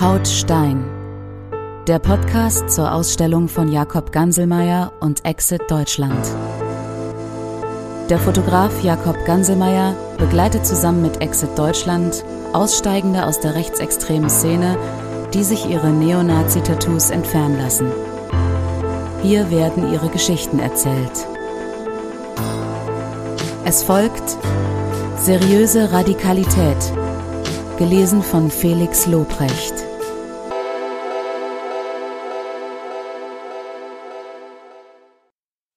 Haut Stein. Der Podcast zur Ausstellung von Jakob Ganselmeier und Exit Deutschland. Der Fotograf Jakob Ganselmeier begleitet zusammen mit Exit Deutschland Aussteigende aus der rechtsextremen Szene, die sich ihre Neonazi-Tattoos entfernen lassen. Hier werden ihre Geschichten erzählt. Es folgt Seriöse Radikalität, gelesen von Felix Lobrecht.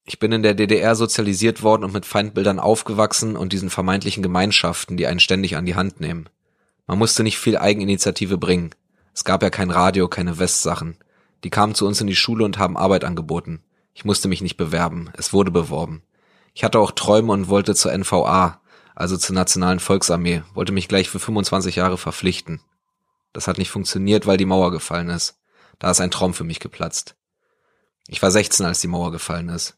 Ich bin in der DDR sozialisiert worden und mit Feindbildern aufgewachsen und diesen vermeintlichen Gemeinschaften, die einen ständig an die Hand nehmen. Man musste nicht viel Eigeninitiative bringen. Es gab ja kein Radio, keine Westsachen. Die kamen zu uns in die Schule und haben Arbeit angeboten. Ich musste mich nicht bewerben, es wurde beworben. Ich hatte auch Träume und wollte zur NVA, also zur Nationalen Volksarmee, wollte mich gleich für 25 Jahre verpflichten. Das hat nicht funktioniert, weil die Mauer gefallen ist. Da ist ein Traum für mich geplatzt. Ich war 16, als die Mauer gefallen ist.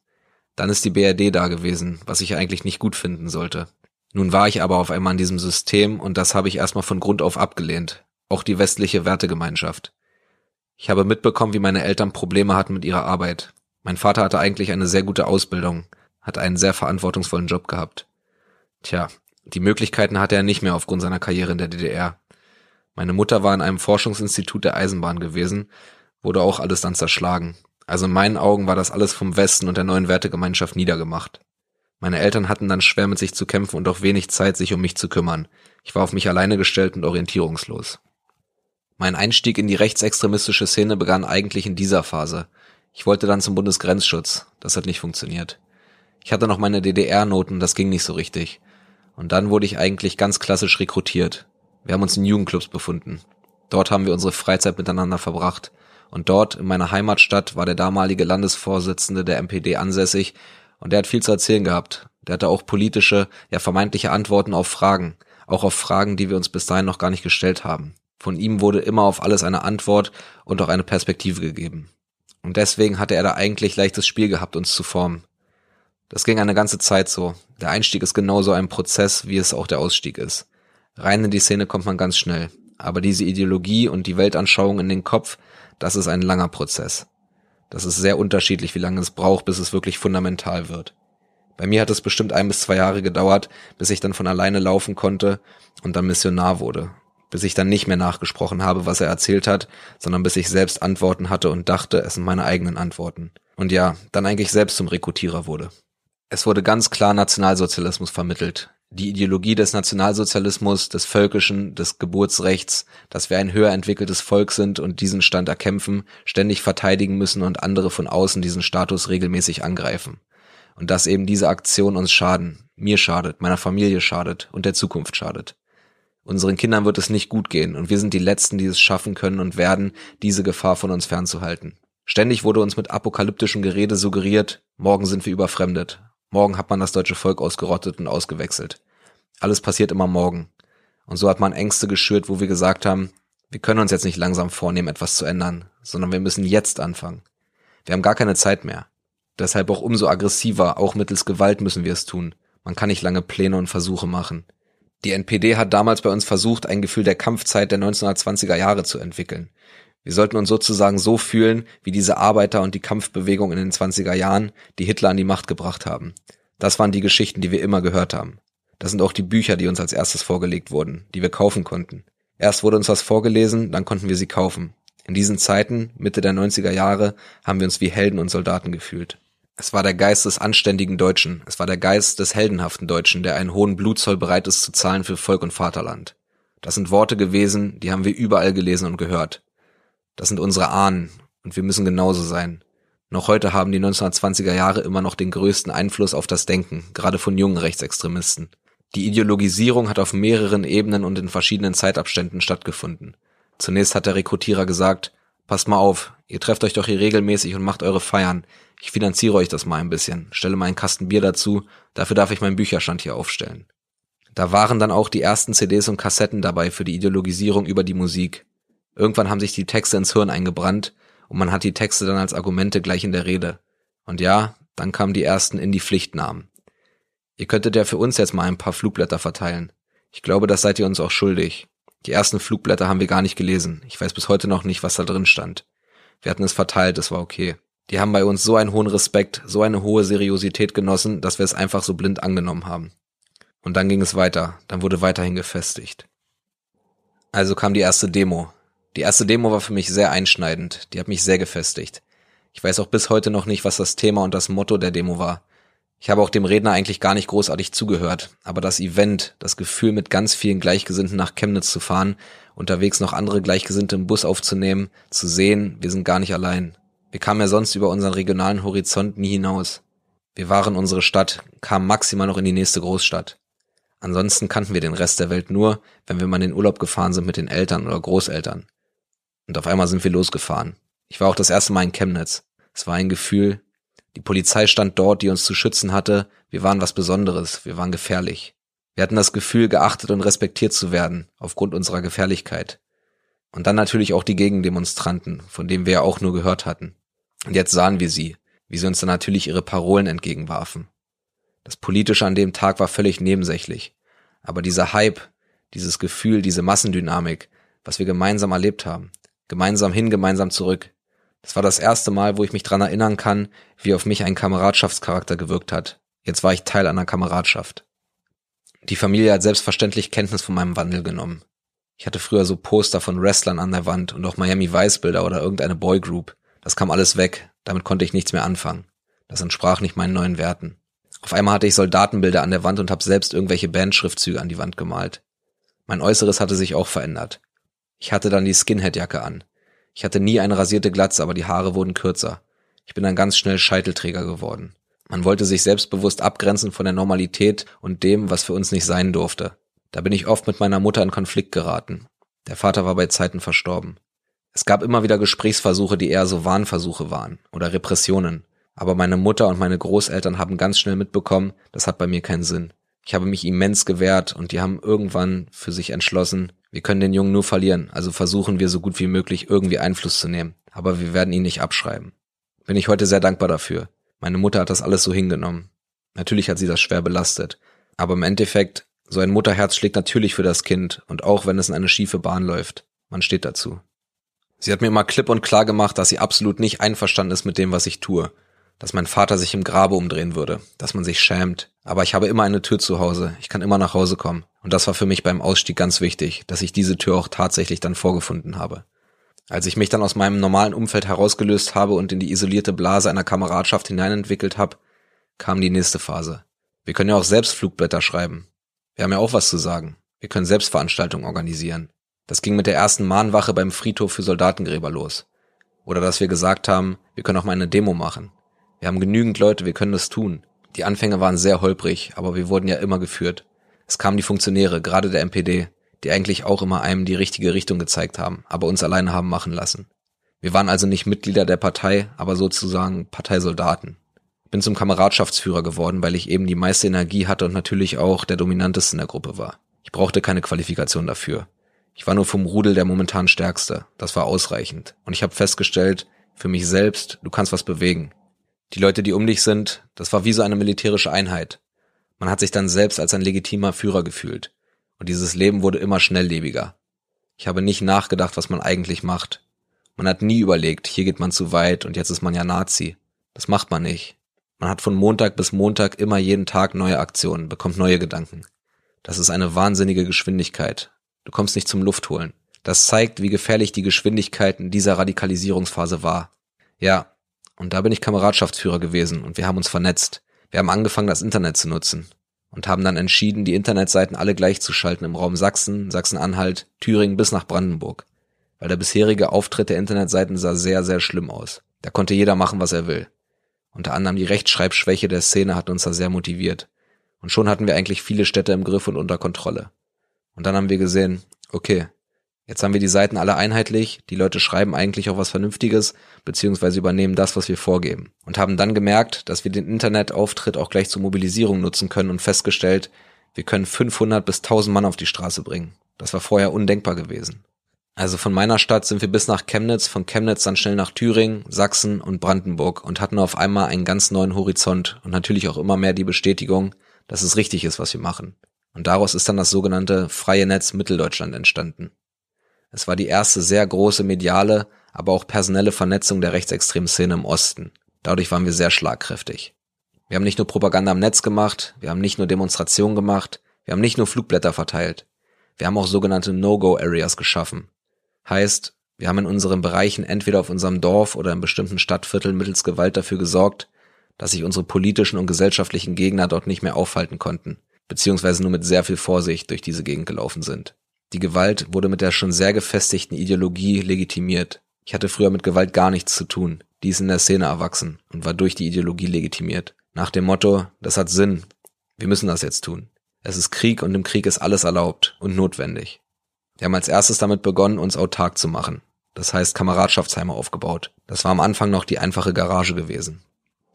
Dann ist die BRD da gewesen, was ich eigentlich nicht gut finden sollte. Nun war ich aber auf einmal in diesem System und das habe ich erstmal von Grund auf abgelehnt. Auch die westliche Wertegemeinschaft. Ich habe mitbekommen, wie meine Eltern Probleme hatten mit ihrer Arbeit. Mein Vater hatte eigentlich eine sehr gute Ausbildung, hat einen sehr verantwortungsvollen Job gehabt. Tja, die Möglichkeiten hatte er nicht mehr aufgrund seiner Karriere in der DDR. Meine Mutter war in einem Forschungsinstitut der Eisenbahn gewesen, wurde auch alles dann zerschlagen. Also in meinen Augen war das alles vom Westen und der neuen Wertegemeinschaft niedergemacht. Meine Eltern hatten dann schwer mit sich zu kämpfen und auch wenig Zeit, sich um mich zu kümmern. Ich war auf mich alleine gestellt und orientierungslos. Mein Einstieg in die rechtsextremistische Szene begann eigentlich in dieser Phase. Ich wollte dann zum Bundesgrenzschutz. Das hat nicht funktioniert. Ich hatte noch meine DDR-Noten, das ging nicht so richtig. Und dann wurde ich eigentlich ganz klassisch rekrutiert. Wir haben uns in Jugendclubs befunden. Dort haben wir unsere Freizeit miteinander verbracht. Und dort, in meiner Heimatstadt, war der damalige Landesvorsitzende der MPD ansässig und der hat viel zu erzählen gehabt. Der hatte auch politische, ja vermeintliche Antworten auf Fragen, auch auf Fragen, die wir uns bis dahin noch gar nicht gestellt haben. Von ihm wurde immer auf alles eine Antwort und auch eine Perspektive gegeben. Und deswegen hatte er da eigentlich leichtes Spiel gehabt, uns zu formen. Das ging eine ganze Zeit so. Der Einstieg ist genauso ein Prozess, wie es auch der Ausstieg ist. Rein in die Szene kommt man ganz schnell. Aber diese Ideologie und die Weltanschauung in den Kopf, das ist ein langer Prozess. Das ist sehr unterschiedlich, wie lange es braucht, bis es wirklich fundamental wird. Bei mir hat es bestimmt ein bis zwei Jahre gedauert, bis ich dann von alleine laufen konnte und dann Missionar wurde. Bis ich dann nicht mehr nachgesprochen habe, was er erzählt hat, sondern bis ich selbst Antworten hatte und dachte, es sind meine eigenen Antworten. Und ja, dann eigentlich selbst zum Rekrutierer wurde. Es wurde ganz klar Nationalsozialismus vermittelt die Ideologie des Nationalsozialismus, des Völkischen, des Geburtsrechts, dass wir ein höher entwickeltes Volk sind und diesen Stand erkämpfen, ständig verteidigen müssen und andere von außen diesen Status regelmäßig angreifen. Und dass eben diese Aktion uns schaden, mir schadet, meiner Familie schadet und der Zukunft schadet. Unseren Kindern wird es nicht gut gehen und wir sind die Letzten, die es schaffen können und werden, diese Gefahr von uns fernzuhalten. Ständig wurde uns mit apokalyptischem Gerede suggeriert, morgen sind wir überfremdet, Morgen hat man das deutsche Volk ausgerottet und ausgewechselt. Alles passiert immer morgen. Und so hat man Ängste geschürt, wo wir gesagt haben, wir können uns jetzt nicht langsam vornehmen, etwas zu ändern, sondern wir müssen jetzt anfangen. Wir haben gar keine Zeit mehr. Deshalb auch umso aggressiver, auch mittels Gewalt müssen wir es tun. Man kann nicht lange Pläne und Versuche machen. Die NPD hat damals bei uns versucht, ein Gefühl der Kampfzeit der 1920er Jahre zu entwickeln. Wir sollten uns sozusagen so fühlen wie diese Arbeiter und die Kampfbewegung in den 20er Jahren, die Hitler an die Macht gebracht haben. Das waren die Geschichten, die wir immer gehört haben. Das sind auch die Bücher, die uns als erstes vorgelegt wurden, die wir kaufen konnten. Erst wurde uns was vorgelesen, dann konnten wir sie kaufen. In diesen Zeiten, Mitte der 90er Jahre, haben wir uns wie Helden und Soldaten gefühlt. Es war der Geist des anständigen Deutschen, es war der Geist des heldenhaften Deutschen, der einen hohen Blutzoll bereit ist zu zahlen für Volk und Vaterland. Das sind Worte gewesen, die haben wir überall gelesen und gehört. Das sind unsere Ahnen und wir müssen genauso sein. Noch heute haben die 1920er Jahre immer noch den größten Einfluss auf das Denken, gerade von jungen Rechtsextremisten. Die Ideologisierung hat auf mehreren Ebenen und in verschiedenen Zeitabständen stattgefunden. Zunächst hat der Rekrutierer gesagt, passt mal auf, ihr trefft euch doch hier regelmäßig und macht eure Feiern. Ich finanziere euch das mal ein bisschen, stelle mal einen Kasten Bier dazu, dafür darf ich meinen Bücherstand hier aufstellen. Da waren dann auch die ersten CDs und Kassetten dabei für die Ideologisierung über die Musik. Irgendwann haben sich die Texte ins Hirn eingebrannt und man hat die Texte dann als Argumente gleich in der Rede. Und ja, dann kamen die ersten in die Pflichtnamen. Ihr könntet ja für uns jetzt mal ein paar Flugblätter verteilen. Ich glaube, das seid ihr uns auch schuldig. Die ersten Flugblätter haben wir gar nicht gelesen. Ich weiß bis heute noch nicht, was da drin stand. Wir hatten es verteilt, es war okay. Die haben bei uns so einen hohen Respekt, so eine hohe Seriosität genossen, dass wir es einfach so blind angenommen haben. Und dann ging es weiter, dann wurde weiterhin gefestigt. Also kam die erste Demo. Die erste Demo war für mich sehr einschneidend, die hat mich sehr gefestigt. Ich weiß auch bis heute noch nicht, was das Thema und das Motto der Demo war. Ich habe auch dem Redner eigentlich gar nicht großartig zugehört, aber das Event, das Gefühl, mit ganz vielen Gleichgesinnten nach Chemnitz zu fahren, unterwegs noch andere Gleichgesinnte im Bus aufzunehmen, zu sehen, wir sind gar nicht allein. Wir kamen ja sonst über unseren regionalen Horizont nie hinaus. Wir waren unsere Stadt, kamen maximal noch in die nächste Großstadt. Ansonsten kannten wir den Rest der Welt nur, wenn wir mal in den Urlaub gefahren sind mit den Eltern oder Großeltern. Und auf einmal sind wir losgefahren. Ich war auch das erste Mal in Chemnitz. Es war ein Gefühl, die Polizei stand dort, die uns zu schützen hatte, wir waren was Besonderes, wir waren gefährlich. Wir hatten das Gefühl, geachtet und respektiert zu werden, aufgrund unserer Gefährlichkeit. Und dann natürlich auch die Gegendemonstranten, von denen wir ja auch nur gehört hatten. Und jetzt sahen wir sie, wie sie uns dann natürlich ihre Parolen entgegenwarfen. Das Politische an dem Tag war völlig nebensächlich. Aber dieser Hype, dieses Gefühl, diese Massendynamik, was wir gemeinsam erlebt haben, gemeinsam hin, gemeinsam zurück, das war das erste Mal, wo ich mich dran erinnern kann, wie auf mich ein Kameradschaftscharakter gewirkt hat. Jetzt war ich Teil einer Kameradschaft. Die Familie hat selbstverständlich Kenntnis von meinem Wandel genommen. Ich hatte früher so Poster von Wrestlern an der Wand und auch Miami Vice Bilder oder irgendeine Boygroup. Das kam alles weg, damit konnte ich nichts mehr anfangen. Das entsprach nicht meinen neuen Werten. Auf einmal hatte ich Soldatenbilder an der Wand und habe selbst irgendwelche Bandschriftzüge an die Wand gemalt. Mein Äußeres hatte sich auch verändert. Ich hatte dann die Skinhead-Jacke an. Ich hatte nie eine rasierte Glatze, aber die Haare wurden kürzer. Ich bin dann ganz schnell Scheitelträger geworden. Man wollte sich selbstbewusst abgrenzen von der Normalität und dem, was für uns nicht sein durfte. Da bin ich oft mit meiner Mutter in Konflikt geraten. Der Vater war bei Zeiten verstorben. Es gab immer wieder Gesprächsversuche, die eher so Warnversuche waren oder Repressionen. Aber meine Mutter und meine Großeltern haben ganz schnell mitbekommen, das hat bei mir keinen Sinn. Ich habe mich immens gewehrt und die haben irgendwann für sich entschlossen, wir können den Jungen nur verlieren, also versuchen wir so gut wie möglich irgendwie Einfluss zu nehmen. Aber wir werden ihn nicht abschreiben. Bin ich heute sehr dankbar dafür. Meine Mutter hat das alles so hingenommen. Natürlich hat sie das schwer belastet. Aber im Endeffekt, so ein Mutterherz schlägt natürlich für das Kind und auch wenn es in eine schiefe Bahn läuft. Man steht dazu. Sie hat mir immer klipp und klar gemacht, dass sie absolut nicht einverstanden ist mit dem, was ich tue dass mein Vater sich im Grabe umdrehen würde, dass man sich schämt. Aber ich habe immer eine Tür zu Hause, ich kann immer nach Hause kommen. Und das war für mich beim Ausstieg ganz wichtig, dass ich diese Tür auch tatsächlich dann vorgefunden habe. Als ich mich dann aus meinem normalen Umfeld herausgelöst habe und in die isolierte Blase einer Kameradschaft hineinentwickelt habe, kam die nächste Phase. Wir können ja auch selbst Flugblätter schreiben. Wir haben ja auch was zu sagen. Wir können Selbstveranstaltungen organisieren. Das ging mit der ersten Mahnwache beim Friedhof für Soldatengräber los. Oder dass wir gesagt haben, wir können auch mal eine Demo machen. Wir haben genügend Leute, wir können das tun. Die Anfänge waren sehr holprig, aber wir wurden ja immer geführt. Es kamen die Funktionäre, gerade der MPD, die eigentlich auch immer einem die richtige Richtung gezeigt haben, aber uns alleine haben machen lassen. Wir waren also nicht Mitglieder der Partei, aber sozusagen Parteisoldaten. Bin zum Kameradschaftsführer geworden, weil ich eben die meiste Energie hatte und natürlich auch der dominanteste in der Gruppe war. Ich brauchte keine Qualifikation dafür. Ich war nur vom Rudel der momentan Stärkste. Das war ausreichend. Und ich habe festgestellt, für mich selbst, du kannst was bewegen. Die Leute, die um dich sind, das war wie so eine militärische Einheit. Man hat sich dann selbst als ein legitimer Führer gefühlt. Und dieses Leben wurde immer schnelllebiger. Ich habe nicht nachgedacht, was man eigentlich macht. Man hat nie überlegt, hier geht man zu weit und jetzt ist man ja Nazi. Das macht man nicht. Man hat von Montag bis Montag immer jeden Tag neue Aktionen, bekommt neue Gedanken. Das ist eine wahnsinnige Geschwindigkeit. Du kommst nicht zum Luftholen. Das zeigt, wie gefährlich die Geschwindigkeit in dieser Radikalisierungsphase war. Ja, und da bin ich Kameradschaftsführer gewesen und wir haben uns vernetzt. Wir haben angefangen, das Internet zu nutzen und haben dann entschieden, die Internetseiten alle gleichzuschalten im Raum Sachsen, Sachsen-Anhalt, Thüringen bis nach Brandenburg. Weil der bisherige Auftritt der Internetseiten sah sehr, sehr schlimm aus. Da konnte jeder machen, was er will. Unter anderem die Rechtschreibschwäche der Szene hat uns da sehr motiviert. Und schon hatten wir eigentlich viele Städte im Griff und unter Kontrolle. Und dann haben wir gesehen, okay, Jetzt haben wir die Seiten alle einheitlich, die Leute schreiben eigentlich auch was Vernünftiges, beziehungsweise übernehmen das, was wir vorgeben. Und haben dann gemerkt, dass wir den Internetauftritt auch gleich zur Mobilisierung nutzen können und festgestellt, wir können 500 bis 1000 Mann auf die Straße bringen. Das war vorher undenkbar gewesen. Also von meiner Stadt sind wir bis nach Chemnitz, von Chemnitz dann schnell nach Thüringen, Sachsen und Brandenburg und hatten auf einmal einen ganz neuen Horizont und natürlich auch immer mehr die Bestätigung, dass es richtig ist, was wir machen. Und daraus ist dann das sogenannte Freie Netz Mitteldeutschland entstanden. Es war die erste sehr große mediale, aber auch personelle Vernetzung der rechtsextremen Szene im Osten. Dadurch waren wir sehr schlagkräftig. Wir haben nicht nur Propaganda am Netz gemacht, wir haben nicht nur Demonstrationen gemacht, wir haben nicht nur Flugblätter verteilt. Wir haben auch sogenannte No-Go-Areas geschaffen. Heißt, wir haben in unseren Bereichen entweder auf unserem Dorf oder in bestimmten Stadtvierteln mittels Gewalt dafür gesorgt, dass sich unsere politischen und gesellschaftlichen Gegner dort nicht mehr aufhalten konnten, beziehungsweise nur mit sehr viel Vorsicht durch diese Gegend gelaufen sind. Die Gewalt wurde mit der schon sehr gefestigten Ideologie legitimiert. Ich hatte früher mit Gewalt gar nichts zu tun. Die ist in der Szene erwachsen und war durch die Ideologie legitimiert. Nach dem Motto, das hat Sinn. Wir müssen das jetzt tun. Es ist Krieg und im Krieg ist alles erlaubt und notwendig. Wir haben als erstes damit begonnen, uns autark zu machen. Das heißt Kameradschaftsheime aufgebaut. Das war am Anfang noch die einfache Garage gewesen.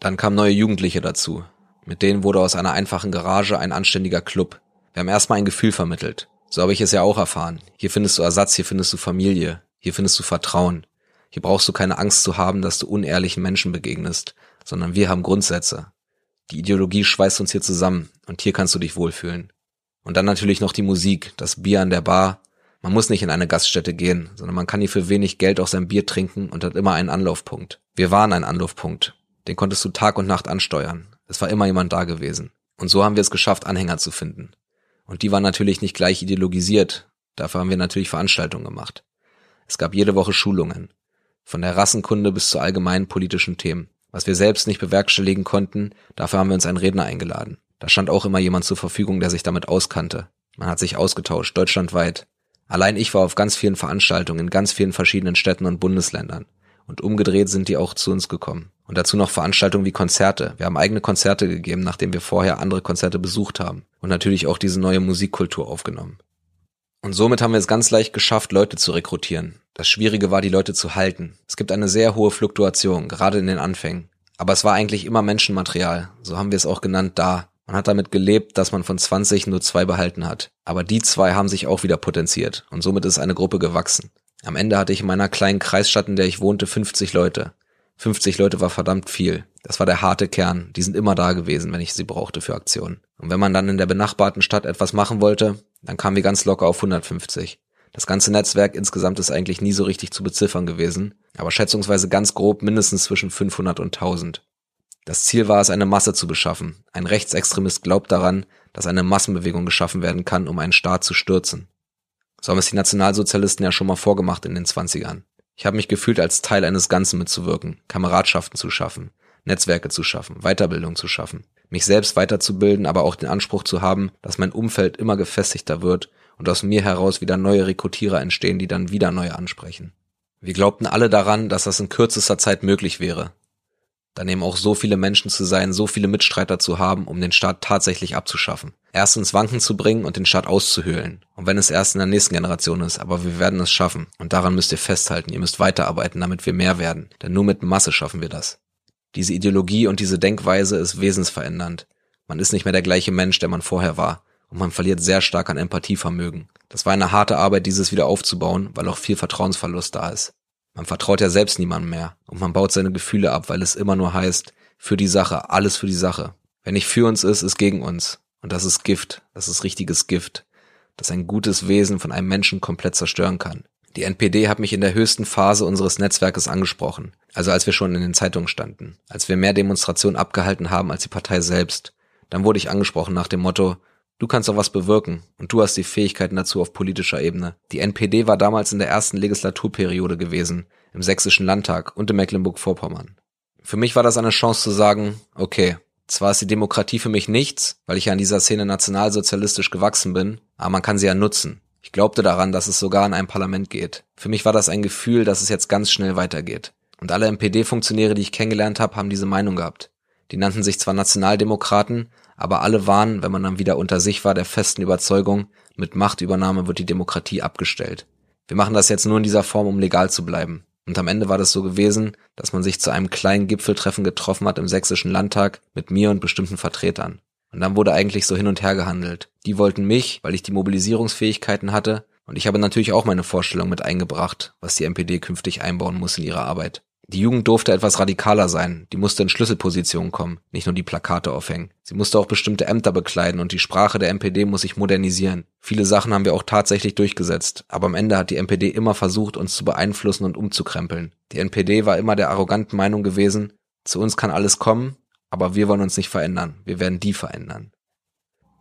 Dann kamen neue Jugendliche dazu. Mit denen wurde aus einer einfachen Garage ein anständiger Club. Wir haben erstmal ein Gefühl vermittelt. So habe ich es ja auch erfahren. Hier findest du Ersatz, hier findest du Familie, hier findest du Vertrauen. Hier brauchst du keine Angst zu haben, dass du unehrlichen Menschen begegnest, sondern wir haben Grundsätze. Die Ideologie schweißt uns hier zusammen und hier kannst du dich wohlfühlen. Und dann natürlich noch die Musik, das Bier an der Bar. Man muss nicht in eine Gaststätte gehen, sondern man kann hier für wenig Geld auch sein Bier trinken und hat immer einen Anlaufpunkt. Wir waren ein Anlaufpunkt. Den konntest du Tag und Nacht ansteuern. Es war immer jemand da gewesen. Und so haben wir es geschafft, Anhänger zu finden. Und die waren natürlich nicht gleich ideologisiert. Dafür haben wir natürlich Veranstaltungen gemacht. Es gab jede Woche Schulungen. Von der Rassenkunde bis zu allgemeinen politischen Themen. Was wir selbst nicht bewerkstelligen konnten, dafür haben wir uns einen Redner eingeladen. Da stand auch immer jemand zur Verfügung, der sich damit auskannte. Man hat sich ausgetauscht, deutschlandweit. Allein ich war auf ganz vielen Veranstaltungen in ganz vielen verschiedenen Städten und Bundesländern. Und umgedreht sind die auch zu uns gekommen. Und dazu noch Veranstaltungen wie Konzerte. Wir haben eigene Konzerte gegeben, nachdem wir vorher andere Konzerte besucht haben. Und natürlich auch diese neue Musikkultur aufgenommen. Und somit haben wir es ganz leicht geschafft, Leute zu rekrutieren. Das Schwierige war, die Leute zu halten. Es gibt eine sehr hohe Fluktuation, gerade in den Anfängen. Aber es war eigentlich immer Menschenmaterial, so haben wir es auch genannt, da. Man hat damit gelebt, dass man von 20 nur zwei behalten hat. Aber die zwei haben sich auch wieder potenziert und somit ist eine Gruppe gewachsen. Am Ende hatte ich in meiner kleinen Kreisstadt, in der ich wohnte, 50 Leute. 50 Leute war verdammt viel. Das war der harte Kern. Die sind immer da gewesen, wenn ich sie brauchte für Aktionen. Und wenn man dann in der benachbarten Stadt etwas machen wollte, dann kamen wir ganz locker auf 150. Das ganze Netzwerk insgesamt ist eigentlich nie so richtig zu beziffern gewesen, aber schätzungsweise ganz grob mindestens zwischen 500 und 1000. Das Ziel war es, eine Masse zu beschaffen. Ein Rechtsextremist glaubt daran, dass eine Massenbewegung geschaffen werden kann, um einen Staat zu stürzen. So haben es die Nationalsozialisten ja schon mal vorgemacht in den 20ern. Ich habe mich gefühlt, als Teil eines Ganzen mitzuwirken, Kameradschaften zu schaffen, Netzwerke zu schaffen, Weiterbildung zu schaffen, mich selbst weiterzubilden, aber auch den Anspruch zu haben, dass mein Umfeld immer gefestigter wird und aus mir heraus wieder neue Rekrutierer entstehen, die dann wieder neue ansprechen. Wir glaubten alle daran, dass das in kürzester Zeit möglich wäre. Dann eben auch so viele Menschen zu sein, so viele Mitstreiter zu haben, um den Staat tatsächlich abzuschaffen. Erst ins Wanken zu bringen und den Staat auszuhöhlen. Und wenn es erst in der nächsten Generation ist, aber wir werden es schaffen. Und daran müsst ihr festhalten, ihr müsst weiterarbeiten, damit wir mehr werden. Denn nur mit Masse schaffen wir das. Diese Ideologie und diese Denkweise ist wesensverändernd. Man ist nicht mehr der gleiche Mensch, der man vorher war und man verliert sehr stark an Empathievermögen. Das war eine harte Arbeit, dieses wieder aufzubauen, weil auch viel Vertrauensverlust da ist. Man vertraut ja selbst niemandem mehr und man baut seine Gefühle ab, weil es immer nur heißt, für die Sache, alles für die Sache. Wenn nicht für uns ist, ist gegen uns. Und das ist Gift, das ist richtiges Gift, das ein gutes Wesen von einem Menschen komplett zerstören kann. Die NPD hat mich in der höchsten Phase unseres Netzwerkes angesprochen, also als wir schon in den Zeitungen standen, als wir mehr Demonstrationen abgehalten haben als die Partei selbst. Dann wurde ich angesprochen nach dem Motto, Du kannst auch was bewirken und du hast die Fähigkeiten dazu auf politischer Ebene. Die NPD war damals in der ersten Legislaturperiode gewesen, im sächsischen Landtag und in Mecklenburg-Vorpommern. Für mich war das eine Chance zu sagen, okay, zwar ist die Demokratie für mich nichts, weil ich ja in dieser Szene nationalsozialistisch gewachsen bin, aber man kann sie ja nutzen. Ich glaubte daran, dass es sogar in einem Parlament geht. Für mich war das ein Gefühl, dass es jetzt ganz schnell weitergeht. Und alle NPD-Funktionäre, die ich kennengelernt habe, haben diese Meinung gehabt. Die nannten sich zwar Nationaldemokraten, aber alle waren, wenn man dann wieder unter sich war, der festen Überzeugung, mit Machtübernahme wird die Demokratie abgestellt. Wir machen das jetzt nur in dieser Form, um legal zu bleiben. Und am Ende war das so gewesen, dass man sich zu einem kleinen Gipfeltreffen getroffen hat im sächsischen Landtag mit mir und bestimmten Vertretern. Und dann wurde eigentlich so hin und her gehandelt. Die wollten mich, weil ich die Mobilisierungsfähigkeiten hatte, und ich habe natürlich auch meine Vorstellung mit eingebracht, was die MPD künftig einbauen muss in ihre Arbeit. Die Jugend durfte etwas radikaler sein, die musste in Schlüsselpositionen kommen, nicht nur die Plakate aufhängen. Sie musste auch bestimmte Ämter bekleiden und die Sprache der NPD muss sich modernisieren. Viele Sachen haben wir auch tatsächlich durchgesetzt, aber am Ende hat die NPD immer versucht, uns zu beeinflussen und umzukrempeln. Die NPD war immer der arroganten Meinung gewesen, zu uns kann alles kommen, aber wir wollen uns nicht verändern, wir werden die verändern.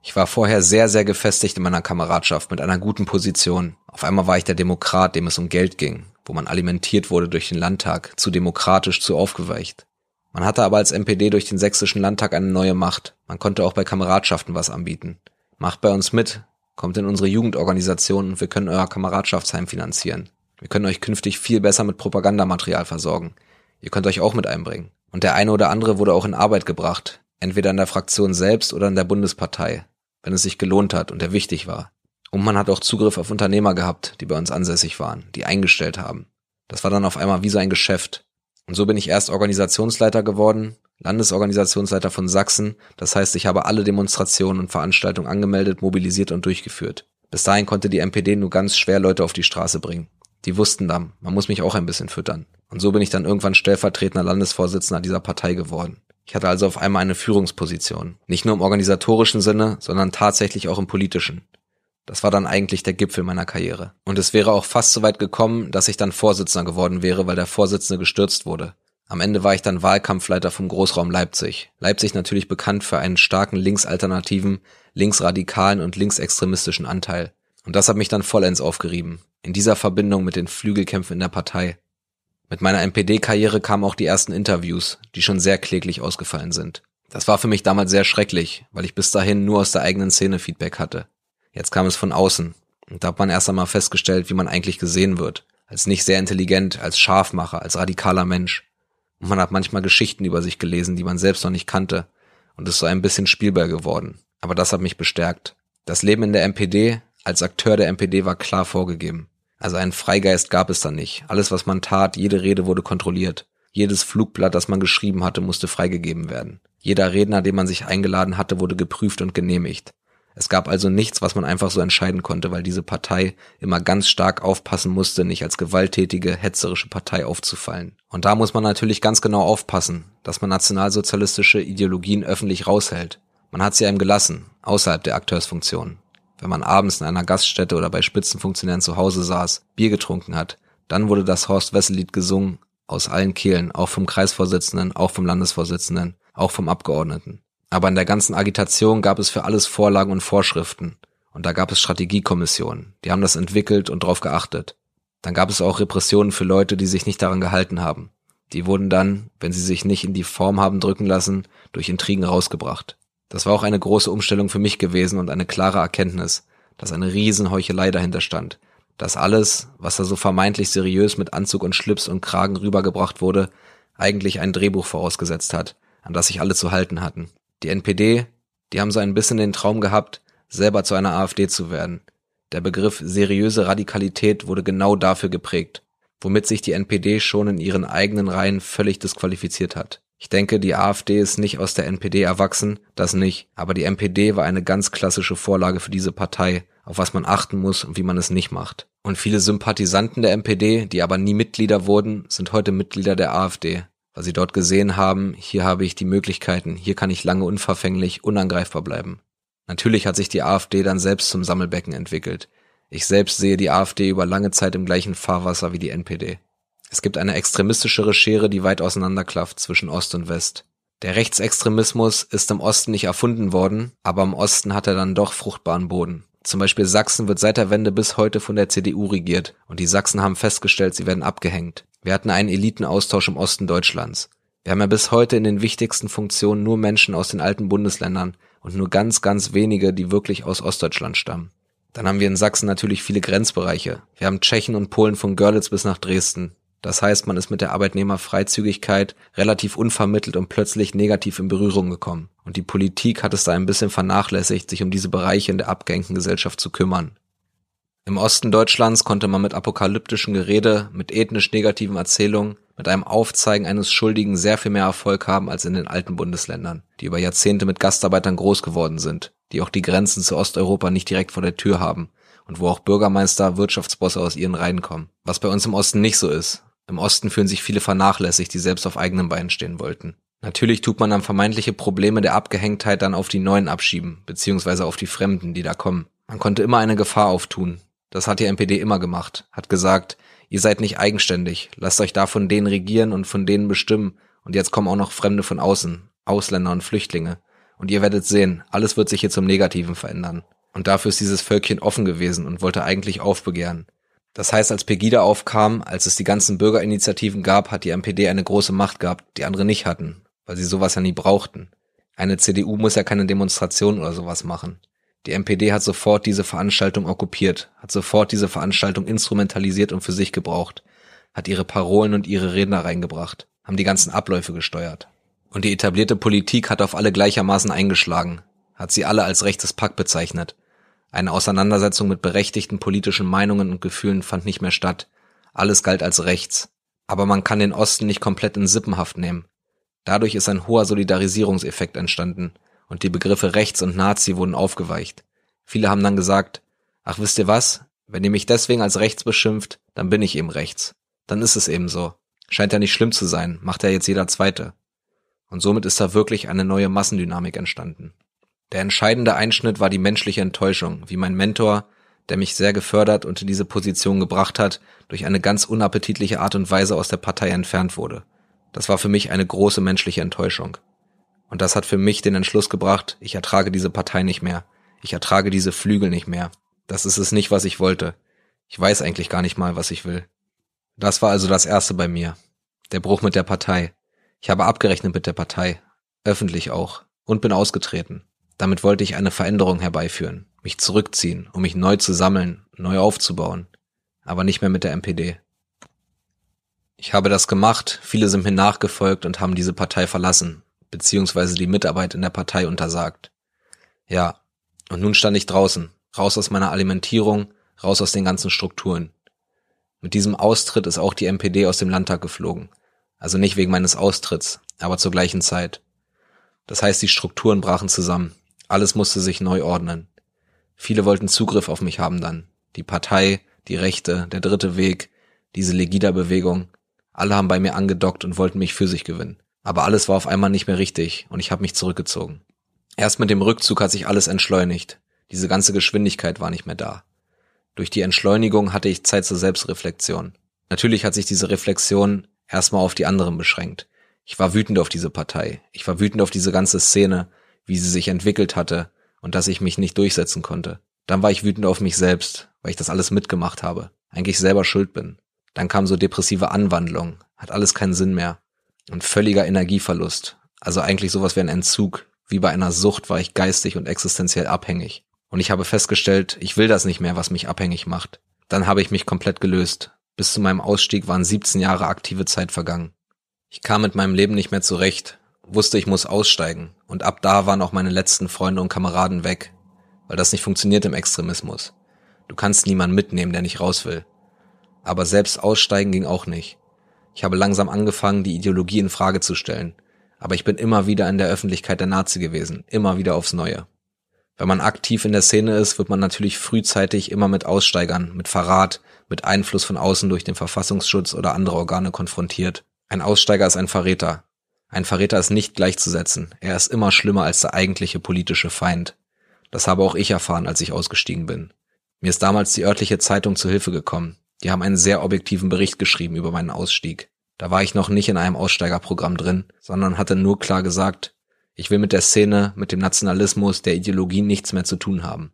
Ich war vorher sehr, sehr gefestigt in meiner Kameradschaft mit einer guten Position. Auf einmal war ich der Demokrat, dem es um Geld ging, wo man alimentiert wurde durch den Landtag, zu demokratisch, zu aufgeweicht. Man hatte aber als NPD durch den sächsischen Landtag eine neue Macht. Man konnte auch bei Kameradschaften was anbieten. Macht bei uns mit, kommt in unsere Jugendorganisation und wir können euer Kameradschaftsheim finanzieren. Wir können euch künftig viel besser mit Propagandamaterial versorgen. Ihr könnt euch auch mit einbringen. Und der eine oder andere wurde auch in Arbeit gebracht, entweder in der Fraktion selbst oder in der Bundespartei wenn es sich gelohnt hat und er wichtig war. Und man hat auch Zugriff auf Unternehmer gehabt, die bei uns ansässig waren, die eingestellt haben. Das war dann auf einmal wie so ein Geschäft. Und so bin ich erst Organisationsleiter geworden, Landesorganisationsleiter von Sachsen. Das heißt, ich habe alle Demonstrationen und Veranstaltungen angemeldet, mobilisiert und durchgeführt. Bis dahin konnte die MPD nur ganz schwer Leute auf die Straße bringen. Die wussten dann, man muss mich auch ein bisschen füttern. Und so bin ich dann irgendwann stellvertretender Landesvorsitzender dieser Partei geworden. Ich hatte also auf einmal eine Führungsposition. Nicht nur im organisatorischen Sinne, sondern tatsächlich auch im politischen. Das war dann eigentlich der Gipfel meiner Karriere. Und es wäre auch fast so weit gekommen, dass ich dann Vorsitzender geworden wäre, weil der Vorsitzende gestürzt wurde. Am Ende war ich dann Wahlkampfleiter vom Großraum Leipzig. Leipzig natürlich bekannt für einen starken linksalternativen, linksradikalen und linksextremistischen Anteil. Und das hat mich dann vollends aufgerieben. In dieser Verbindung mit den Flügelkämpfen in der Partei. Mit meiner NPD-Karriere kamen auch die ersten Interviews, die schon sehr kläglich ausgefallen sind. Das war für mich damals sehr schrecklich, weil ich bis dahin nur aus der eigenen Szene Feedback hatte. Jetzt kam es von außen. Und da hat man erst einmal festgestellt, wie man eigentlich gesehen wird. Als nicht sehr intelligent, als Scharfmacher, als radikaler Mensch. Und man hat manchmal Geschichten über sich gelesen, die man selbst noch nicht kannte. Und ist so ein bisschen Spielball geworden. Aber das hat mich bestärkt. Das Leben in der NPD als Akteur der NPD war klar vorgegeben. Also einen Freigeist gab es da nicht. Alles, was man tat, jede Rede wurde kontrolliert. Jedes Flugblatt, das man geschrieben hatte, musste freigegeben werden. Jeder Redner, den man sich eingeladen hatte, wurde geprüft und genehmigt. Es gab also nichts, was man einfach so entscheiden konnte, weil diese Partei immer ganz stark aufpassen musste, nicht als gewalttätige, hetzerische Partei aufzufallen. Und da muss man natürlich ganz genau aufpassen, dass man nationalsozialistische Ideologien öffentlich raushält. Man hat sie einem gelassen, außerhalb der Akteursfunktion wenn man abends in einer Gaststätte oder bei Spitzenfunktionären zu Hause saß, Bier getrunken hat, dann wurde das Horst Wessel Lied gesungen, aus allen Kehlen, auch vom Kreisvorsitzenden, auch vom Landesvorsitzenden, auch vom Abgeordneten. Aber in der ganzen Agitation gab es für alles Vorlagen und Vorschriften. Und da gab es Strategiekommissionen, die haben das entwickelt und darauf geachtet. Dann gab es auch Repressionen für Leute, die sich nicht daran gehalten haben. Die wurden dann, wenn sie sich nicht in die Form haben drücken lassen, durch Intrigen rausgebracht. Das war auch eine große Umstellung für mich gewesen und eine klare Erkenntnis, dass eine Riesenheuchelei dahinter stand. Dass alles, was da so vermeintlich seriös mit Anzug und Schlips und Kragen rübergebracht wurde, eigentlich ein Drehbuch vorausgesetzt hat, an das sich alle zu halten hatten. Die NPD, die haben so ein bisschen den Traum gehabt, selber zu einer AfD zu werden. Der Begriff seriöse Radikalität wurde genau dafür geprägt, womit sich die NPD schon in ihren eigenen Reihen völlig disqualifiziert hat. Ich denke, die AfD ist nicht aus der NPD erwachsen, das nicht, aber die NPD war eine ganz klassische Vorlage für diese Partei, auf was man achten muss und wie man es nicht macht. Und viele Sympathisanten der NPD, die aber nie Mitglieder wurden, sind heute Mitglieder der AfD, weil sie dort gesehen haben, hier habe ich die Möglichkeiten, hier kann ich lange unverfänglich, unangreifbar bleiben. Natürlich hat sich die AfD dann selbst zum Sammelbecken entwickelt. Ich selbst sehe die AfD über lange Zeit im gleichen Fahrwasser wie die NPD. Es gibt eine extremistischere Schere, die weit auseinanderklafft zwischen Ost und West. Der Rechtsextremismus ist im Osten nicht erfunden worden, aber im Osten hat er dann doch fruchtbaren Boden. Zum Beispiel Sachsen wird seit der Wende bis heute von der CDU regiert und die Sachsen haben festgestellt, sie werden abgehängt. Wir hatten einen Elitenaustausch im Osten Deutschlands. Wir haben ja bis heute in den wichtigsten Funktionen nur Menschen aus den alten Bundesländern und nur ganz, ganz wenige, die wirklich aus Ostdeutschland stammen. Dann haben wir in Sachsen natürlich viele Grenzbereiche. Wir haben Tschechen und Polen von Görlitz bis nach Dresden. Das heißt, man ist mit der Arbeitnehmerfreizügigkeit relativ unvermittelt und plötzlich negativ in Berührung gekommen. Und die Politik hat es da ein bisschen vernachlässigt, sich um diese Bereiche in der abgehängten Gesellschaft zu kümmern. Im Osten Deutschlands konnte man mit apokalyptischen Gerede, mit ethnisch negativen Erzählungen, mit einem Aufzeigen eines Schuldigen sehr viel mehr Erfolg haben als in den alten Bundesländern, die über Jahrzehnte mit Gastarbeitern groß geworden sind, die auch die Grenzen zu Osteuropa nicht direkt vor der Tür haben und wo auch Bürgermeister, Wirtschaftsbosse aus ihren Reihen kommen. Was bei uns im Osten nicht so ist. Im Osten fühlen sich viele vernachlässigt, die selbst auf eigenen Beinen stehen wollten. Natürlich tut man dann vermeintliche Probleme der Abgehängtheit dann auf die Neuen abschieben, beziehungsweise auf die Fremden, die da kommen. Man konnte immer eine Gefahr auftun. Das hat die NPD immer gemacht. Hat gesagt, ihr seid nicht eigenständig, lasst euch da von denen regieren und von denen bestimmen. Und jetzt kommen auch noch Fremde von außen, Ausländer und Flüchtlinge. Und ihr werdet sehen, alles wird sich hier zum Negativen verändern. Und dafür ist dieses Völkchen offen gewesen und wollte eigentlich aufbegehren. Das heißt, als Pegida aufkam, als es die ganzen Bürgerinitiativen gab, hat die MPD eine große Macht gehabt, die andere nicht hatten, weil sie sowas ja nie brauchten. Eine CDU muss ja keine Demonstration oder sowas machen. Die MPD hat sofort diese Veranstaltung okkupiert, hat sofort diese Veranstaltung instrumentalisiert und für sich gebraucht, hat ihre Parolen und ihre Redner reingebracht, haben die ganzen Abläufe gesteuert. Und die etablierte Politik hat auf alle gleichermaßen eingeschlagen, hat sie alle als rechtes Pack bezeichnet, eine Auseinandersetzung mit berechtigten politischen Meinungen und Gefühlen fand nicht mehr statt. Alles galt als rechts. Aber man kann den Osten nicht komplett in Sippenhaft nehmen. Dadurch ist ein hoher Solidarisierungseffekt entstanden und die Begriffe rechts und Nazi wurden aufgeweicht. Viele haben dann gesagt, ach wisst ihr was, wenn ihr mich deswegen als rechts beschimpft, dann bin ich eben rechts. Dann ist es eben so. Scheint ja nicht schlimm zu sein, macht ja jetzt jeder Zweite. Und somit ist da wirklich eine neue Massendynamik entstanden. Der entscheidende Einschnitt war die menschliche Enttäuschung, wie mein Mentor, der mich sehr gefördert und in diese Position gebracht hat, durch eine ganz unappetitliche Art und Weise aus der Partei entfernt wurde. Das war für mich eine große menschliche Enttäuschung. Und das hat für mich den Entschluss gebracht, ich ertrage diese Partei nicht mehr. Ich ertrage diese Flügel nicht mehr. Das ist es nicht, was ich wollte. Ich weiß eigentlich gar nicht mal, was ich will. Das war also das Erste bei mir. Der Bruch mit der Partei. Ich habe abgerechnet mit der Partei. Öffentlich auch. Und bin ausgetreten. Damit wollte ich eine Veränderung herbeiführen, mich zurückziehen, um mich neu zu sammeln, neu aufzubauen, aber nicht mehr mit der MPD. Ich habe das gemacht, viele sind mir nachgefolgt und haben diese Partei verlassen, beziehungsweise die Mitarbeit in der Partei untersagt. Ja, und nun stand ich draußen, raus aus meiner Alimentierung, raus aus den ganzen Strukturen. Mit diesem Austritt ist auch die MPD aus dem Landtag geflogen. Also nicht wegen meines Austritts, aber zur gleichen Zeit. Das heißt, die Strukturen brachen zusammen. Alles musste sich neu ordnen. Viele wollten Zugriff auf mich haben dann. Die Partei, die Rechte, der dritte Weg, diese Legida-Bewegung. Alle haben bei mir angedockt und wollten mich für sich gewinnen. Aber alles war auf einmal nicht mehr richtig und ich habe mich zurückgezogen. Erst mit dem Rückzug hat sich alles entschleunigt. Diese ganze Geschwindigkeit war nicht mehr da. Durch die Entschleunigung hatte ich Zeit zur Selbstreflexion. Natürlich hat sich diese Reflexion erstmal auf die anderen beschränkt. Ich war wütend auf diese Partei. Ich war wütend auf diese ganze Szene, wie sie sich entwickelt hatte und dass ich mich nicht durchsetzen konnte. Dann war ich wütend auf mich selbst, weil ich das alles mitgemacht habe, eigentlich selber schuld bin. Dann kam so depressive Anwandlung, hat alles keinen Sinn mehr. Und völliger Energieverlust, also eigentlich sowas wie ein Entzug, wie bei einer Sucht war ich geistig und existenziell abhängig. Und ich habe festgestellt, ich will das nicht mehr, was mich abhängig macht. Dann habe ich mich komplett gelöst. Bis zu meinem Ausstieg waren 17 Jahre aktive Zeit vergangen. Ich kam mit meinem Leben nicht mehr zurecht, wusste, ich muss aussteigen. Und ab da waren auch meine letzten Freunde und Kameraden weg. Weil das nicht funktioniert im Extremismus. Du kannst niemanden mitnehmen, der nicht raus will. Aber selbst aussteigen ging auch nicht. Ich habe langsam angefangen, die Ideologie in Frage zu stellen. Aber ich bin immer wieder in der Öffentlichkeit der Nazi gewesen. Immer wieder aufs Neue. Wenn man aktiv in der Szene ist, wird man natürlich frühzeitig immer mit Aussteigern, mit Verrat, mit Einfluss von außen durch den Verfassungsschutz oder andere Organe konfrontiert. Ein Aussteiger ist ein Verräter. Ein Verräter ist nicht gleichzusetzen. Er ist immer schlimmer als der eigentliche politische Feind. Das habe auch ich erfahren, als ich ausgestiegen bin. Mir ist damals die örtliche Zeitung zu Hilfe gekommen. Die haben einen sehr objektiven Bericht geschrieben über meinen Ausstieg. Da war ich noch nicht in einem Aussteigerprogramm drin, sondern hatte nur klar gesagt, ich will mit der Szene, mit dem Nationalismus, der Ideologie nichts mehr zu tun haben.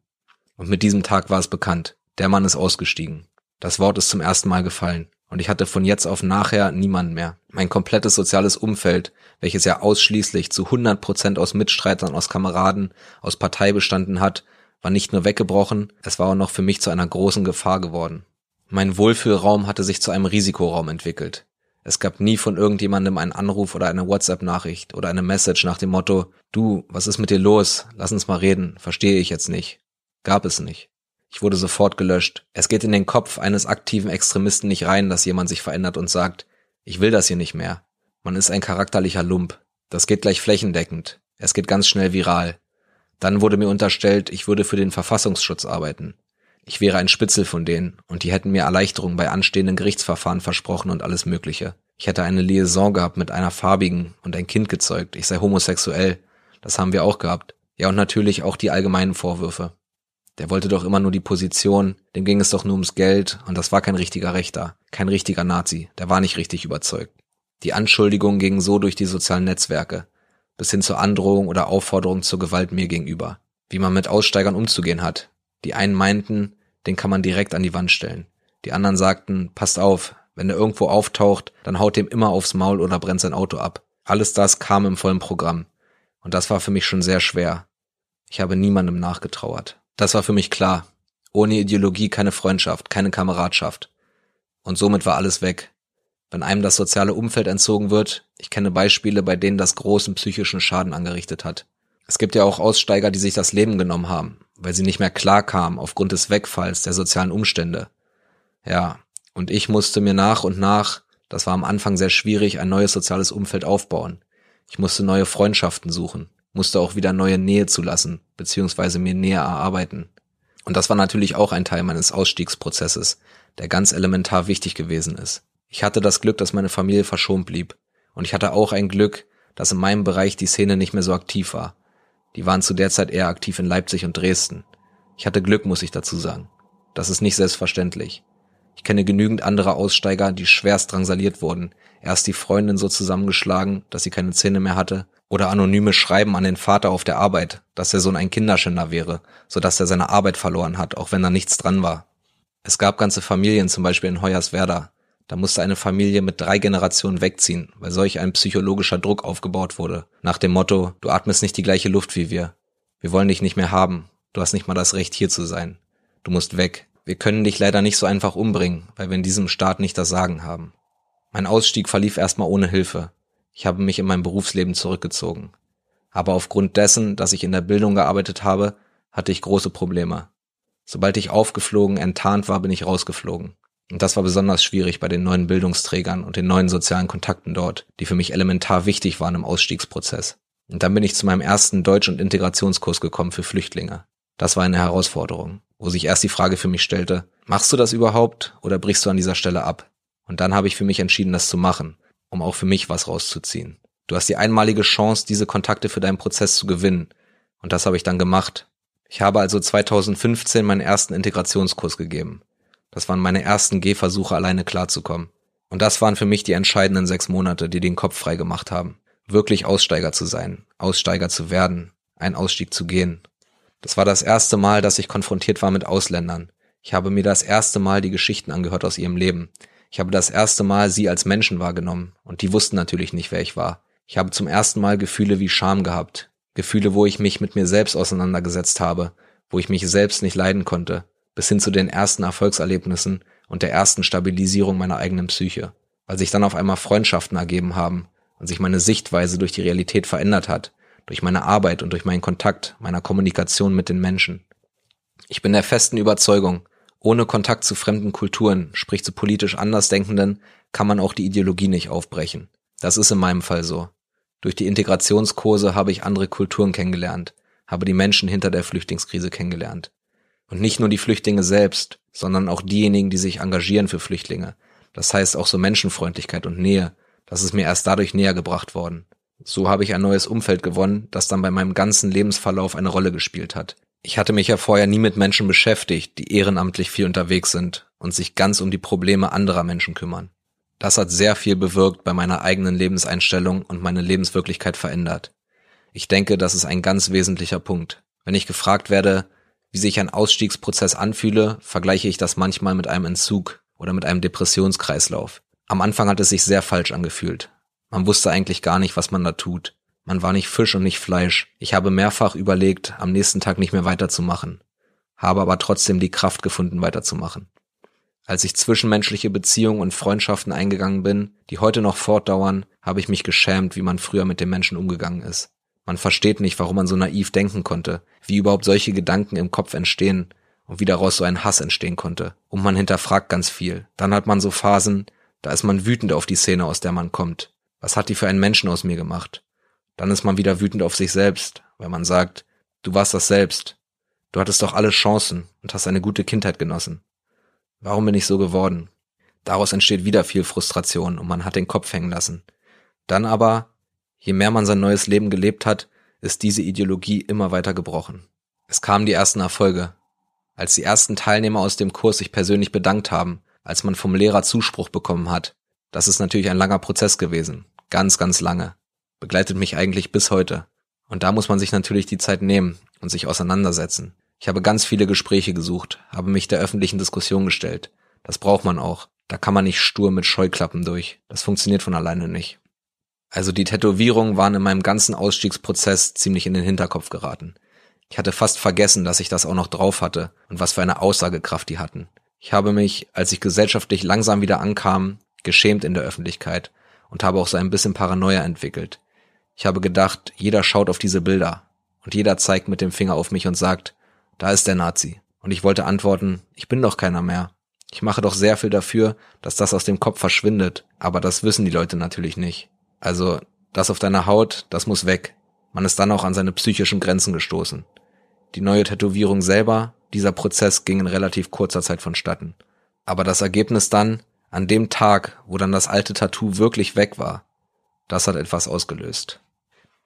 Und mit diesem Tag war es bekannt. Der Mann ist ausgestiegen. Das Wort ist zum ersten Mal gefallen. Und ich hatte von jetzt auf nachher niemanden mehr. Mein komplettes soziales Umfeld, welches ja ausschließlich zu 100 Prozent aus Mitstreitern, aus Kameraden, aus Partei bestanden hat, war nicht nur weggebrochen, es war auch noch für mich zu einer großen Gefahr geworden. Mein Wohlfühlraum hatte sich zu einem Risikoraum entwickelt. Es gab nie von irgendjemandem einen Anruf oder eine WhatsApp-Nachricht oder eine Message nach dem Motto, du, was ist mit dir los? Lass uns mal reden, verstehe ich jetzt nicht. Gab es nicht. Ich wurde sofort gelöscht. Es geht in den Kopf eines aktiven Extremisten nicht rein, dass jemand sich verändert und sagt, ich will das hier nicht mehr. Man ist ein charakterlicher Lump. Das geht gleich flächendeckend. Es geht ganz schnell viral. Dann wurde mir unterstellt, ich würde für den Verfassungsschutz arbeiten. Ich wäre ein Spitzel von denen und die hätten mir Erleichterung bei anstehenden Gerichtsverfahren versprochen und alles Mögliche. Ich hätte eine Liaison gehabt mit einer farbigen und ein Kind gezeugt. Ich sei homosexuell. Das haben wir auch gehabt. Ja, und natürlich auch die allgemeinen Vorwürfe. Der wollte doch immer nur die Position, dem ging es doch nur ums Geld und das war kein richtiger Rechter, kein richtiger Nazi, der war nicht richtig überzeugt. Die Anschuldigungen gingen so durch die sozialen Netzwerke, bis hin zur Androhung oder Aufforderung zur Gewalt mir gegenüber. Wie man mit Aussteigern umzugehen hat. Die einen meinten, den kann man direkt an die Wand stellen. Die anderen sagten, passt auf, wenn er irgendwo auftaucht, dann haut dem immer aufs Maul oder brennt sein Auto ab. Alles das kam im vollen Programm. Und das war für mich schon sehr schwer. Ich habe niemandem nachgetrauert. Das war für mich klar. Ohne Ideologie keine Freundschaft, keine Kameradschaft. Und somit war alles weg. Wenn einem das soziale Umfeld entzogen wird, ich kenne Beispiele, bei denen das großen psychischen Schaden angerichtet hat. Es gibt ja auch Aussteiger, die sich das Leben genommen haben, weil sie nicht mehr klar kamen aufgrund des Wegfalls der sozialen Umstände. Ja, und ich musste mir nach und nach, das war am Anfang sehr schwierig, ein neues soziales Umfeld aufbauen. Ich musste neue Freundschaften suchen, musste auch wieder neue Nähe zulassen, beziehungsweise mir näher erarbeiten. Und das war natürlich auch ein Teil meines Ausstiegsprozesses, der ganz elementar wichtig gewesen ist. Ich hatte das Glück, dass meine Familie verschont blieb. Und ich hatte auch ein Glück, dass in meinem Bereich die Szene nicht mehr so aktiv war. Die waren zu der Zeit eher aktiv in Leipzig und Dresden. Ich hatte Glück, muss ich dazu sagen. Das ist nicht selbstverständlich. Ich kenne genügend andere Aussteiger, die schwerst drangsaliert wurden. Erst die Freundin so zusammengeschlagen, dass sie keine Zähne mehr hatte, oder anonyme Schreiben an den Vater auf der Arbeit, dass der Sohn ein Kinderschänder wäre, so dass er seine Arbeit verloren hat, auch wenn da nichts dran war. Es gab ganze Familien, zum Beispiel in Hoyerswerda. Da musste eine Familie mit drei Generationen wegziehen, weil solch ein psychologischer Druck aufgebaut wurde. Nach dem Motto, du atmest nicht die gleiche Luft wie wir. Wir wollen dich nicht mehr haben. Du hast nicht mal das Recht, hier zu sein. Du musst weg. Wir können dich leider nicht so einfach umbringen, weil wir in diesem Staat nicht das Sagen haben. Mein Ausstieg verlief erstmal ohne Hilfe. Ich habe mich in mein Berufsleben zurückgezogen. Aber aufgrund dessen, dass ich in der Bildung gearbeitet habe, hatte ich große Probleme. Sobald ich aufgeflogen, enttarnt war, bin ich rausgeflogen. Und das war besonders schwierig bei den neuen Bildungsträgern und den neuen sozialen Kontakten dort, die für mich elementar wichtig waren im Ausstiegsprozess. Und dann bin ich zu meinem ersten Deutsch- und Integrationskurs gekommen für Flüchtlinge. Das war eine Herausforderung, wo sich erst die Frage für mich stellte, machst du das überhaupt oder brichst du an dieser Stelle ab? Und dann habe ich für mich entschieden, das zu machen, um auch für mich was rauszuziehen. Du hast die einmalige Chance, diese Kontakte für deinen Prozess zu gewinnen. Und das habe ich dann gemacht. Ich habe also 2015 meinen ersten Integrationskurs gegeben. Das waren meine ersten Gehversuche, alleine klarzukommen. Und das waren für mich die entscheidenden sechs Monate, die den Kopf frei gemacht haben. Wirklich Aussteiger zu sein, Aussteiger zu werden, einen Ausstieg zu gehen. Das war das erste Mal, dass ich konfrontiert war mit Ausländern. Ich habe mir das erste Mal die Geschichten angehört aus ihrem Leben. Ich habe das erste Mal sie als Menschen wahrgenommen. Und die wussten natürlich nicht, wer ich war. Ich habe zum ersten Mal Gefühle wie Scham gehabt. Gefühle, wo ich mich mit mir selbst auseinandergesetzt habe, wo ich mich selbst nicht leiden konnte, bis hin zu den ersten Erfolgserlebnissen und der ersten Stabilisierung meiner eigenen Psyche, weil sich dann auf einmal Freundschaften ergeben haben und sich meine Sichtweise durch die Realität verändert hat, durch meine Arbeit und durch meinen Kontakt, meiner Kommunikation mit den Menschen. Ich bin der festen Überzeugung, ohne Kontakt zu fremden Kulturen, sprich zu politisch Andersdenkenden, kann man auch die Ideologie nicht aufbrechen. Das ist in meinem Fall so. Durch die Integrationskurse habe ich andere Kulturen kennengelernt, habe die Menschen hinter der Flüchtlingskrise kennengelernt. Und nicht nur die Flüchtlinge selbst, sondern auch diejenigen, die sich engagieren für Flüchtlinge. Das heißt auch so Menschenfreundlichkeit und Nähe. Das ist mir erst dadurch näher gebracht worden. So habe ich ein neues Umfeld gewonnen, das dann bei meinem ganzen Lebensverlauf eine Rolle gespielt hat. Ich hatte mich ja vorher nie mit Menschen beschäftigt, die ehrenamtlich viel unterwegs sind und sich ganz um die Probleme anderer Menschen kümmern. Das hat sehr viel bewirkt bei meiner eigenen Lebenseinstellung und meine Lebenswirklichkeit verändert. Ich denke, das ist ein ganz wesentlicher Punkt. Wenn ich gefragt werde, wie sich ein Ausstiegsprozess anfühle, vergleiche ich das manchmal mit einem Entzug oder mit einem Depressionskreislauf. Am Anfang hat es sich sehr falsch angefühlt. Man wusste eigentlich gar nicht, was man da tut. Man war nicht Fisch und nicht Fleisch. Ich habe mehrfach überlegt, am nächsten Tag nicht mehr weiterzumachen, habe aber trotzdem die Kraft gefunden, weiterzumachen. Als ich zwischenmenschliche Beziehungen und Freundschaften eingegangen bin, die heute noch fortdauern, habe ich mich geschämt, wie man früher mit den Menschen umgegangen ist. Man versteht nicht, warum man so naiv denken konnte, wie überhaupt solche Gedanken im Kopf entstehen und wie daraus so ein Hass entstehen konnte. Und man hinterfragt ganz viel. Dann hat man so Phasen, da ist man wütend auf die Szene, aus der man kommt. Was hat die für einen Menschen aus mir gemacht? Dann ist man wieder wütend auf sich selbst, weil man sagt, du warst das selbst. Du hattest doch alle Chancen und hast eine gute Kindheit genossen. Warum bin ich so geworden? Daraus entsteht wieder viel Frustration und man hat den Kopf hängen lassen. Dann aber, je mehr man sein neues Leben gelebt hat, ist diese Ideologie immer weiter gebrochen. Es kamen die ersten Erfolge. Als die ersten Teilnehmer aus dem Kurs sich persönlich bedankt haben, als man vom Lehrer Zuspruch bekommen hat. Das ist natürlich ein langer Prozess gewesen. Ganz, ganz lange. Begleitet mich eigentlich bis heute. Und da muss man sich natürlich die Zeit nehmen und sich auseinandersetzen. Ich habe ganz viele Gespräche gesucht, habe mich der öffentlichen Diskussion gestellt. Das braucht man auch. Da kann man nicht stur mit Scheuklappen durch. Das funktioniert von alleine nicht. Also die Tätowierungen waren in meinem ganzen Ausstiegsprozess ziemlich in den Hinterkopf geraten. Ich hatte fast vergessen, dass ich das auch noch drauf hatte und was für eine Aussagekraft die hatten. Ich habe mich, als ich gesellschaftlich langsam wieder ankam, geschämt in der Öffentlichkeit und habe auch so ein bisschen Paranoia entwickelt. Ich habe gedacht, jeder schaut auf diese Bilder und jeder zeigt mit dem Finger auf mich und sagt, da ist der Nazi. Und ich wollte antworten, ich bin doch keiner mehr. Ich mache doch sehr viel dafür, dass das aus dem Kopf verschwindet, aber das wissen die Leute natürlich nicht. Also, das auf deiner Haut, das muss weg. Man ist dann auch an seine psychischen Grenzen gestoßen. Die neue Tätowierung selber, dieser Prozess ging in relativ kurzer Zeit vonstatten. Aber das Ergebnis dann, an dem Tag, wo dann das alte Tattoo wirklich weg war, das hat etwas ausgelöst.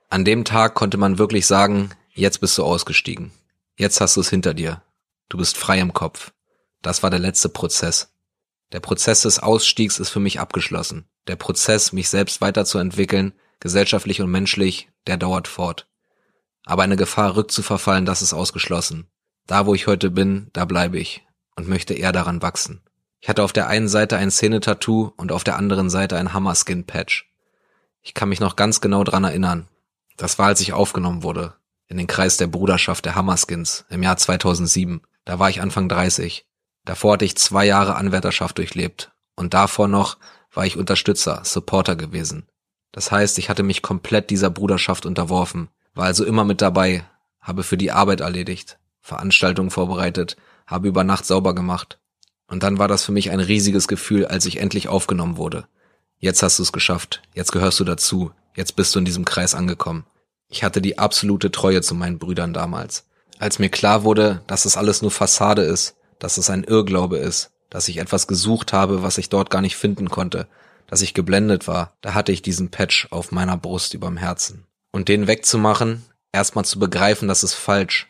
An dem Tag konnte man wirklich sagen, jetzt bist du ausgestiegen. Jetzt hast du es hinter dir. Du bist frei im Kopf. Das war der letzte Prozess. Der Prozess des Ausstiegs ist für mich abgeschlossen. Der Prozess, mich selbst weiterzuentwickeln, gesellschaftlich und menschlich, der dauert fort. Aber eine Gefahr rückzuverfallen, das ist ausgeschlossen. Da, wo ich heute bin, da bleibe ich und möchte eher daran wachsen. Ich hatte auf der einen Seite ein Szene-Tattoo und auf der anderen Seite ein Hammerskin-Patch. Ich kann mich noch ganz genau dran erinnern. Das war, als ich aufgenommen wurde, in den Kreis der Bruderschaft der Hammerskins im Jahr 2007. Da war ich Anfang 30. Davor hatte ich zwei Jahre Anwärterschaft durchlebt und davor noch war ich Unterstützer, Supporter gewesen. Das heißt, ich hatte mich komplett dieser Bruderschaft unterworfen, war also immer mit dabei, habe für die Arbeit erledigt, Veranstaltungen vorbereitet, habe über Nacht sauber gemacht. Und dann war das für mich ein riesiges Gefühl, als ich endlich aufgenommen wurde. Jetzt hast du es geschafft, jetzt gehörst du dazu, jetzt bist du in diesem Kreis angekommen. Ich hatte die absolute Treue zu meinen Brüdern damals. Als mir klar wurde, dass es alles nur Fassade ist, dass es ein Irrglaube ist, dass ich etwas gesucht habe, was ich dort gar nicht finden konnte, dass ich geblendet war, da hatte ich diesen Patch auf meiner Brust überm Herzen. Und den wegzumachen, erstmal zu begreifen, das ist falsch,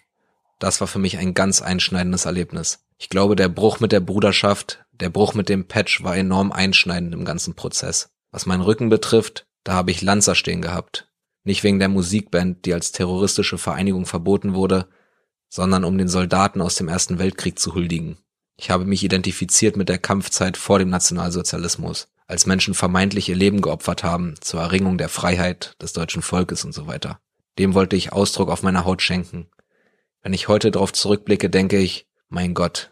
das war für mich ein ganz einschneidendes Erlebnis. Ich glaube, der Bruch mit der Bruderschaft, der Bruch mit dem Patch war enorm einschneidend im ganzen Prozess. Was meinen Rücken betrifft, da habe ich Lanzer stehen gehabt. Nicht wegen der Musikband, die als terroristische Vereinigung verboten wurde, sondern um den Soldaten aus dem Ersten Weltkrieg zu huldigen. Ich habe mich identifiziert mit der Kampfzeit vor dem Nationalsozialismus, als Menschen vermeintlich ihr Leben geopfert haben zur Erringung der Freiheit des deutschen Volkes und so weiter. Dem wollte ich Ausdruck auf meiner Haut schenken. Wenn ich heute darauf zurückblicke, denke ich, mein Gott,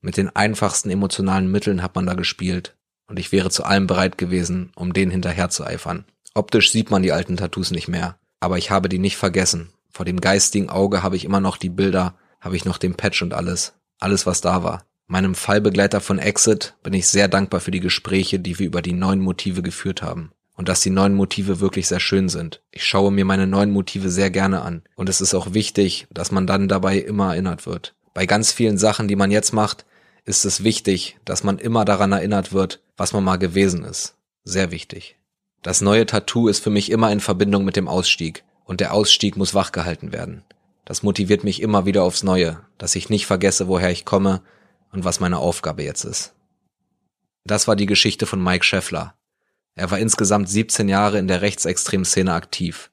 mit den einfachsten emotionalen Mitteln hat man da gespielt und ich wäre zu allem bereit gewesen, um denen hinterher zu eifern. Optisch sieht man die alten Tattoos nicht mehr, aber ich habe die nicht vergessen vor dem geistigen Auge habe ich immer noch die Bilder, habe ich noch den Patch und alles. Alles, was da war. Meinem Fallbegleiter von Exit bin ich sehr dankbar für die Gespräche, die wir über die neuen Motive geführt haben. Und dass die neuen Motive wirklich sehr schön sind. Ich schaue mir meine neuen Motive sehr gerne an. Und es ist auch wichtig, dass man dann dabei immer erinnert wird. Bei ganz vielen Sachen, die man jetzt macht, ist es wichtig, dass man immer daran erinnert wird, was man mal gewesen ist. Sehr wichtig. Das neue Tattoo ist für mich immer in Verbindung mit dem Ausstieg und der Ausstieg muss wachgehalten werden. Das motiviert mich immer wieder aufs Neue, dass ich nicht vergesse, woher ich komme und was meine Aufgabe jetzt ist. Das war die Geschichte von Mike Scheffler. Er war insgesamt 17 Jahre in der rechtsextremen Szene aktiv.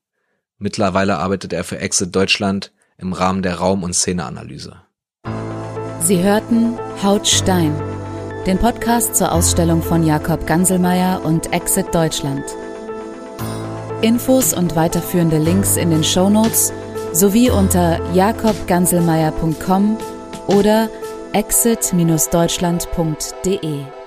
Mittlerweile arbeitet er für Exit Deutschland im Rahmen der Raum- und Szeneanalyse. Sie hörten Haut Stein, den Podcast zur Ausstellung von Jakob Ganselmeier und Exit Deutschland. Infos und weiterführende Links in den Show Notes sowie unter jakobganselmeier.com oder exit-deutschland.de.